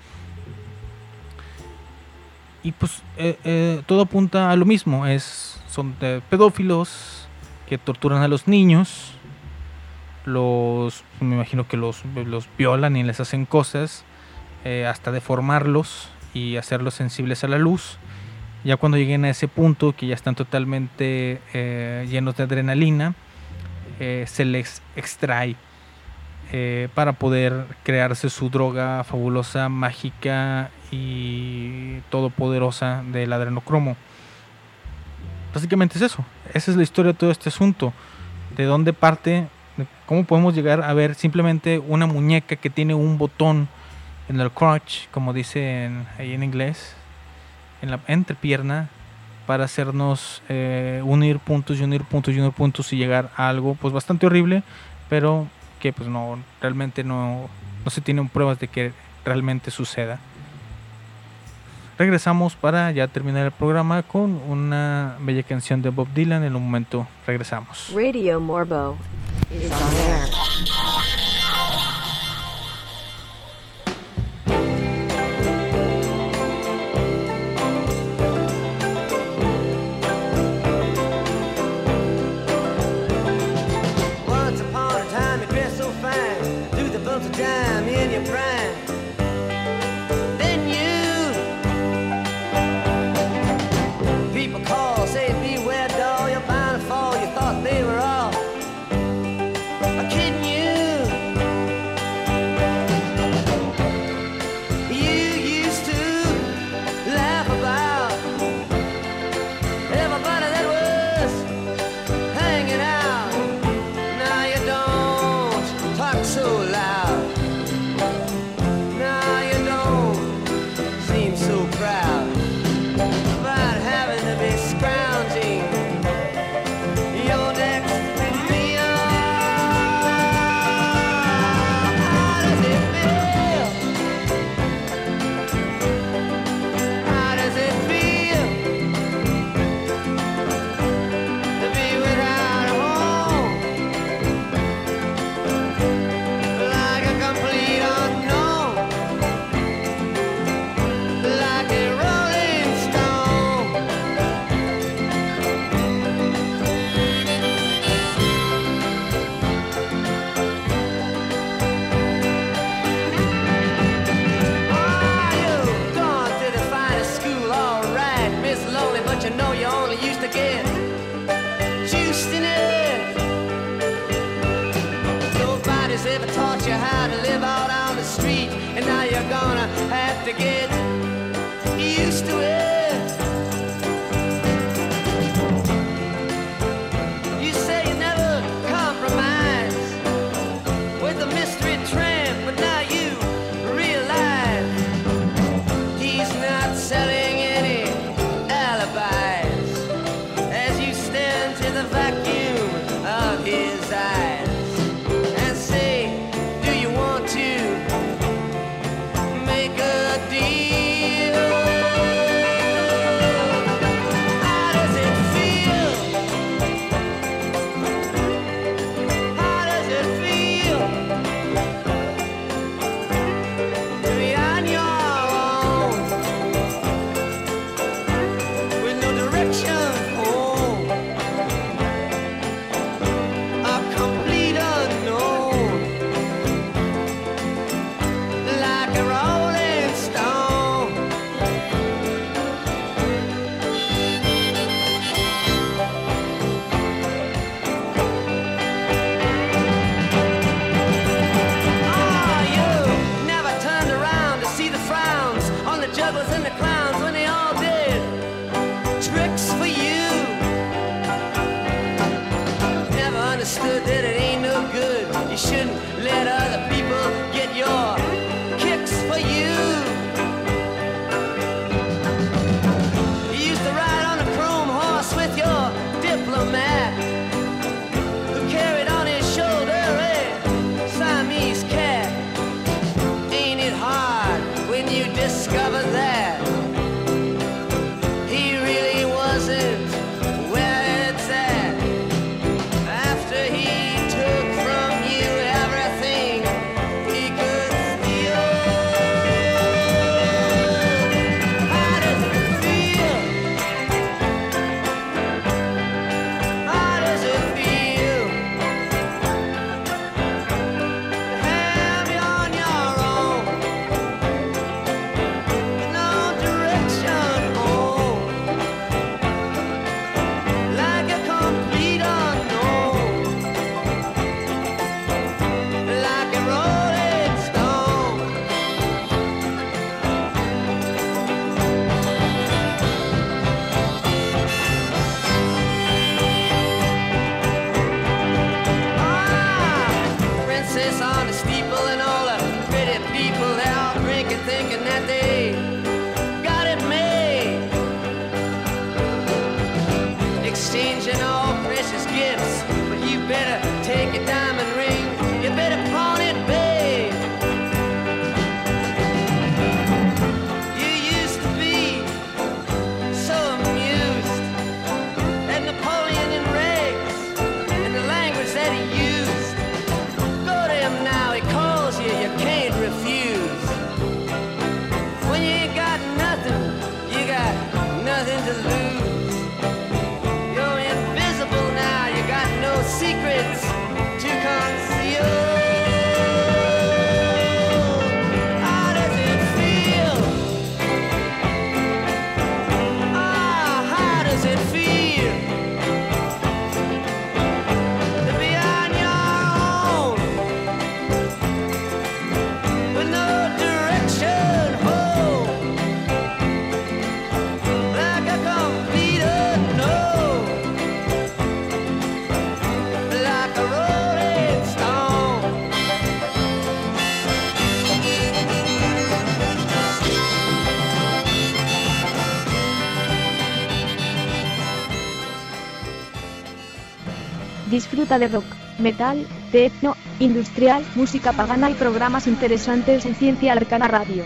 Y pues eh, eh, todo apunta a lo mismo, es, son pedófilos que torturan a los niños, los, me imagino que los, los violan y les hacen cosas, eh, hasta deformarlos y hacerlos sensibles a la luz. Ya cuando lleguen a ese punto, que ya están totalmente eh, llenos de adrenalina, se les extrae eh, para poder crearse su droga fabulosa, mágica y todopoderosa del adrenocromo. Básicamente es eso. Esa es la historia de todo este asunto. De dónde parte, de cómo podemos llegar a ver simplemente una muñeca que tiene un botón en el crotch, como dicen ahí en inglés, en la entrepierna, para hacernos eh, unir puntos y unir puntos y unir puntos y llegar a algo pues bastante horrible, pero que pues no, realmente no, no se tienen pruebas de que realmente suceda. Regresamos para ya terminar el programa con una bella canción de Bob Dylan. En un momento regresamos. Radio Morbo is on. De rock, metal, techno, industrial, música pagana y programas interesantes en Ciencia Arcana Radio.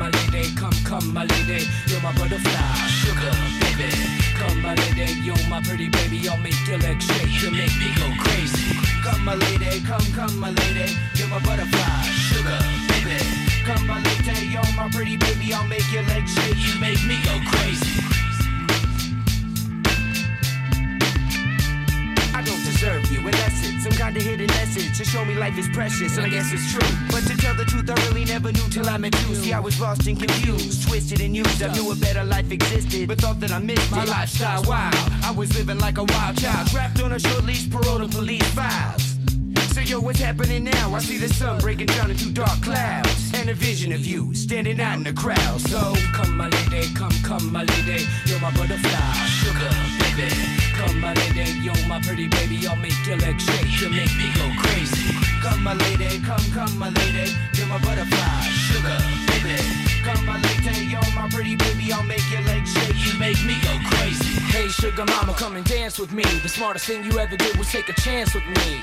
My lady, come, come, my lady. You're my butterfly, sugar, baby. Come, my lady, you're my pretty baby. I'll make your legs shake, you make me go crazy. Come, my lady, come, come, my lady. You're my butterfly, sugar, baby. Come, my lady, you're my pretty baby. I'll make your legs shake, you make me go crazy. I don't deserve you unless it's some kind of hidden message to show me life is precious, and I guess it's true. But to tell the truth, I really never knew till I met you. See, I was lost and confused, twisted and used. I knew a better life existed, but thought that I missed my lifestyle. Wild, I was living like a wild child, trapped on a short leash, parole to police files. So yo, what's happening now? I see the sun breaking down into dark clouds And a vision of you standing out in the crowd. So come my lady, come, come my lady You're my butterfly, sugar, baby. Come my lady, you're my pretty baby I'll make your legs shake, you make me go crazy. Come my lady, come, come my lady You're my butterfly, sugar, baby. Come my lady, you're my pretty baby I'll make your legs shake, you make me go crazy. Hey sugar mama, come and dance with me. The smartest thing you ever did was take a chance with me.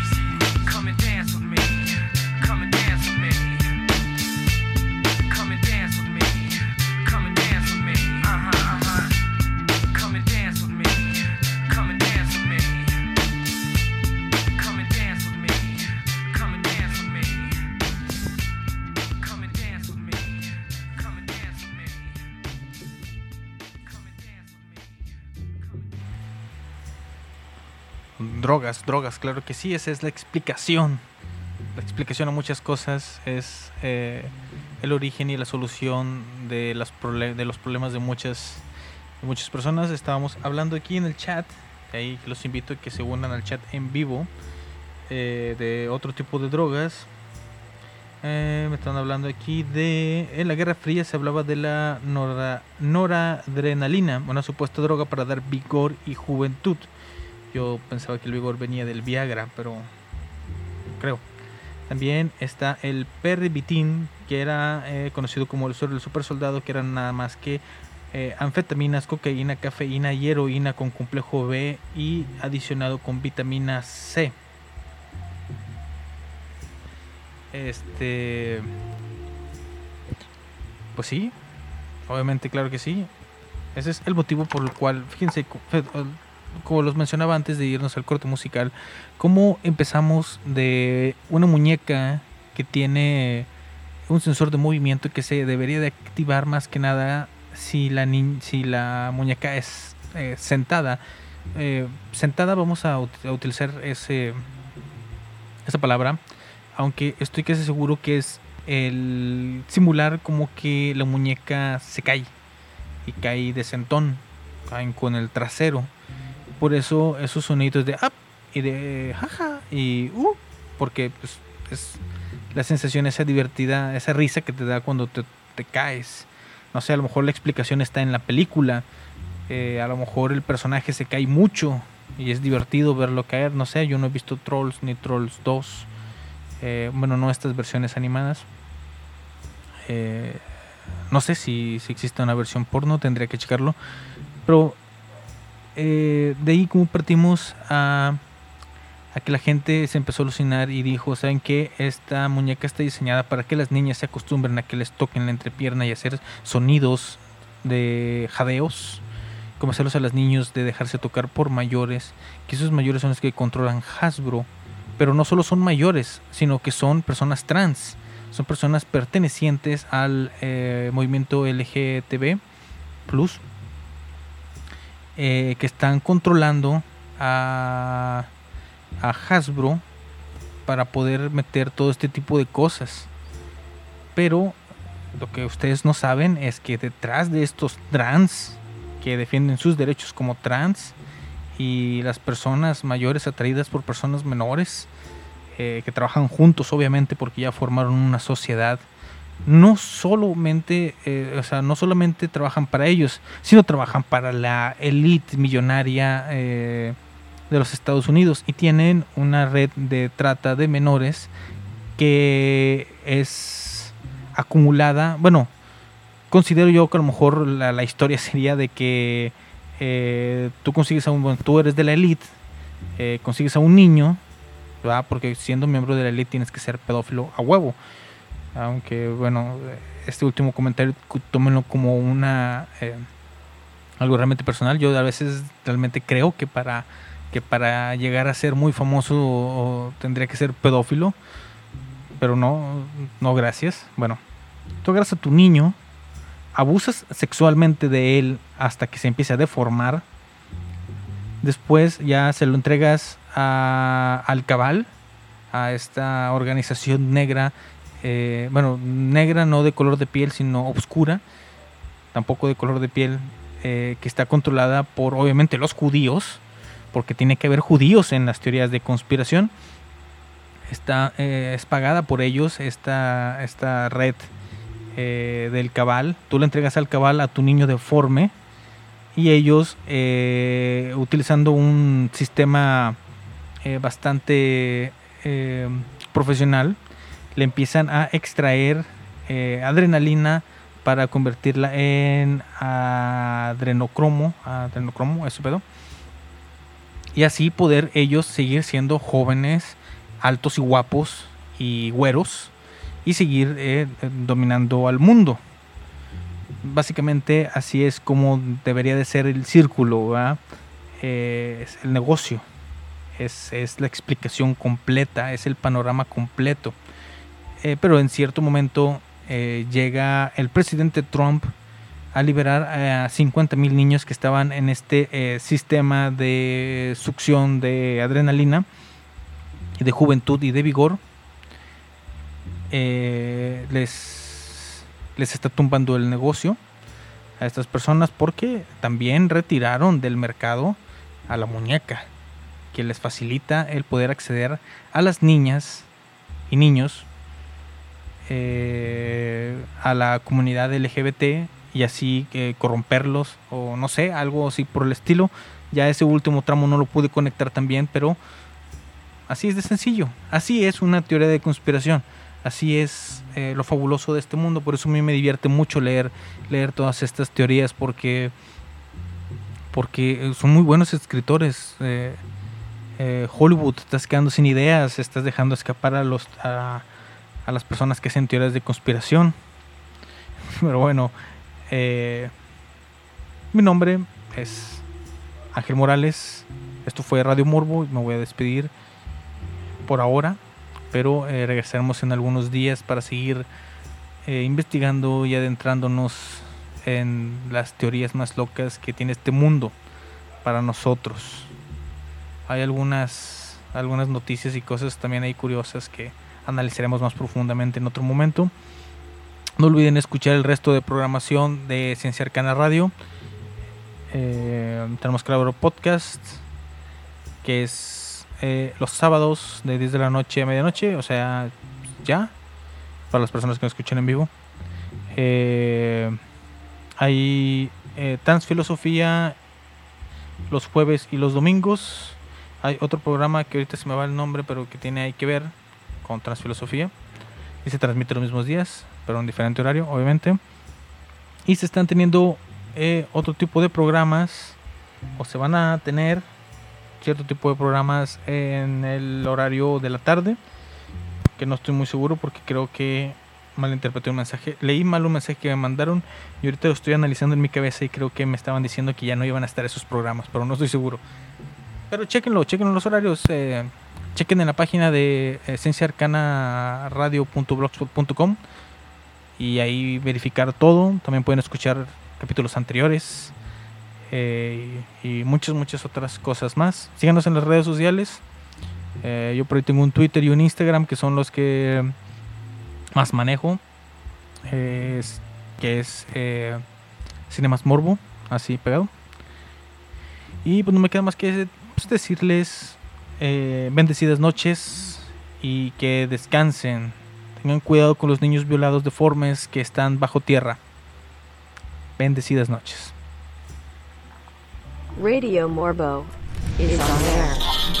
Drogas, drogas, claro que sí, esa es la explicación. La explicación a muchas cosas es eh, el origen y la solución de, las de los problemas de muchas, muchas personas. Estábamos hablando aquí en el chat, ahí los invito a que se unan al chat en vivo eh, de otro tipo de drogas. Eh, me están hablando aquí de. En la Guerra Fría se hablaba de la nora- noradrenalina, una supuesta droga para dar vigor y juventud. Yo pensaba que el vigor venía del Viagra, pero creo. También está el pervitin, que era eh, conocido como el suero del super soldado, que eran nada más que eh, anfetaminas, cocaína, cafeína y heroína con complejo B y adicionado con vitamina C. Este. Pues sí, obviamente, claro que sí. Ese es el motivo por el cual, fíjense, como los mencionaba antes de irnos al corte musical, cómo empezamos de una muñeca que tiene un sensor de movimiento que se debería de activar más que nada si la, ni- si la muñeca es eh, sentada. Eh, sentada vamos a, a utilizar ese, esa palabra, aunque estoy casi seguro que es el simular como que la muñeca se cae y cae de sentón, caen con el trasero. Por eso esos sonidos de up y de jaja y uh, porque pues, es la sensación esa divertida, esa risa que te da cuando te, caes. No sé, a lo mejor la explicación está en la película. eh, a lo mejor el personaje se cae mucho y es divertido verlo caer. No sé, yo no he visto Trolls ni Trolls 2. eh, bueno, no estas versiones animadas. Eh, no sé si, si existe una versión porno, tendría que checarlo. Pero eh, de ahí como partimos a, que la gente se empezó a alucinar y dijo, ¿saben qué? Esta muñeca está diseñada para que las niñas se acostumbren a que les toquen la entrepierna y hacer sonidos de jadeos, como hacerlos a los niños de dejarse tocar por mayores, que esos mayores son los que controlan Hasbro, pero no solo son mayores, sino que son personas trans, son personas pertenecientes al eh, movimiento LGTB plus eh, que están controlando a, Hasbro para poder meter todo este tipo de cosas. Pero lo que ustedes no saben es que detrás de estos trans que defienden sus derechos como trans y las personas mayores atraídas por personas menores eh, que trabajan juntos obviamente porque ya formaron una sociedad no solamente eh, o sea no solamente trabajan para ellos sino trabajan para la elite millonaria eh, de los Estados Unidos y tienen una red de trata de menores que es acumulada bueno considero yo que a lo mejor la, la historia (laughs) sería de que eh, tú consigues a un tú eres de la elite consigues a un niño ¿verdad? porque siendo miembro de la elite tienes que ser pedófilo a huevo aunque bueno este último comentario tómenlo como una eh, algo realmente personal. Yo a veces realmente creo que para que para llegar a ser muy famoso tendría que ser pedófilo pero no no gracias. Bueno tú agarras a tu niño abusas sexualmente de él hasta que se empiece a deformar después ya se lo entregas a- al cabal a esta organización negra eh, bueno negra no de color de piel sino oscura tampoco de color de piel eh, que está controlada por obviamente los judíos porque tiene que haber judíos en las teorías de conspiración. Está eh, es pagada por ellos esta esta red del cabal. Tú le entregas al cabal a tu niño deforme y ellos utilizando un sistema bastante profesional le empiezan a extraer eh, adrenalina para convertirla en adrenocromo adrenocromo ese pedo y así poder ellos seguir siendo jóvenes altos y guapos y güeros y seguir eh, dominando al mundo básicamente así es como debería de ser el círculo. Eh, el negocio, es, es la explicación completa, es el panorama completo. Eh, pero en cierto momento eh, llega el presidente Trump a liberar a 50 mil niños que estaban en este eh, sistema de succión de adrenalina, de juventud y de vigor. Eh, les, les está tumbando el negocio a estas personas porque también retiraron del mercado a la muñeca, que les facilita el poder acceder a las niñas y niños, eh, a la comunidad LGBT y así eh, corromperlos o no sé, algo así por el estilo. Ya ese último tramo no lo pude conectar también, pero así es de sencillo. Así es una teoría de conspiración. Así es eh, lo fabuloso de este mundo. Por eso a mí me divierte mucho leer, leer todas estas teorías porque, porque son muy buenos escritores. Eh, eh, Hollywood estás quedando sin ideas, estás dejando escapar a, los, a las personas que hacen teorías de conspiración. (laughs) Pero bueno, eh, mi nombre es Ángel Morales. Esto fue Radio Morbo y me voy a despedir por ahora pero eh, regresaremos en algunos días para seguir eh, investigando y adentrándonos en las teorías más locas que tiene este mundo para nosotros. Hay algunas, algunas noticias y cosas también ahí curiosas que analizaremos más profundamente en otro momento. No olviden escuchar el resto de programación de Ciencia Arcana Radio. Eh, tenemos Claro Podcast, que es eh, los sábados de 10 de la noche a medianoche, o sea, ya, para las personas que me escuchan en vivo. Eh, hay eh, Transfilosofía los jueves y los domingos. Hay otro programa que ahorita se me va el nombre, pero que tiene ahí que ver con Transfilosofía. Y se transmite los mismos días, pero en diferente horario, obviamente. Y se están teniendo eh, otro tipo de programas, o se van a tener cierto tipo de programas en el horario de la tarde, que no estoy muy seguro porque creo que malinterpreté un mensaje. Leí mal un mensaje que me mandaron y ahorita lo estoy analizando en mi cabeza y creo que me estaban diciendo que ya no iban a estar esos programas, pero no estoy seguro. Pero chequenlo, chequen los horarios, eh, chequen en la página de esenciaarcanaradio.blogspot.com y ahí verificar todo. También pueden escuchar capítulos anteriores eh, y muchas, muchas otras cosas más. Síganos en las redes sociales. Eh, yo por ahí tengo un Twitter y un Instagram que son los que más manejo. Es- que es eh, Cinemas Morbo, así pegado. Y pues no me queda más que decirles eh, bendecidas noches y que descansen. Tengan cuidado con los niños violados deformes que están bajo tierra. Bendecidas noches. Radio Morbo is on.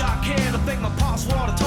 I can to think my past water.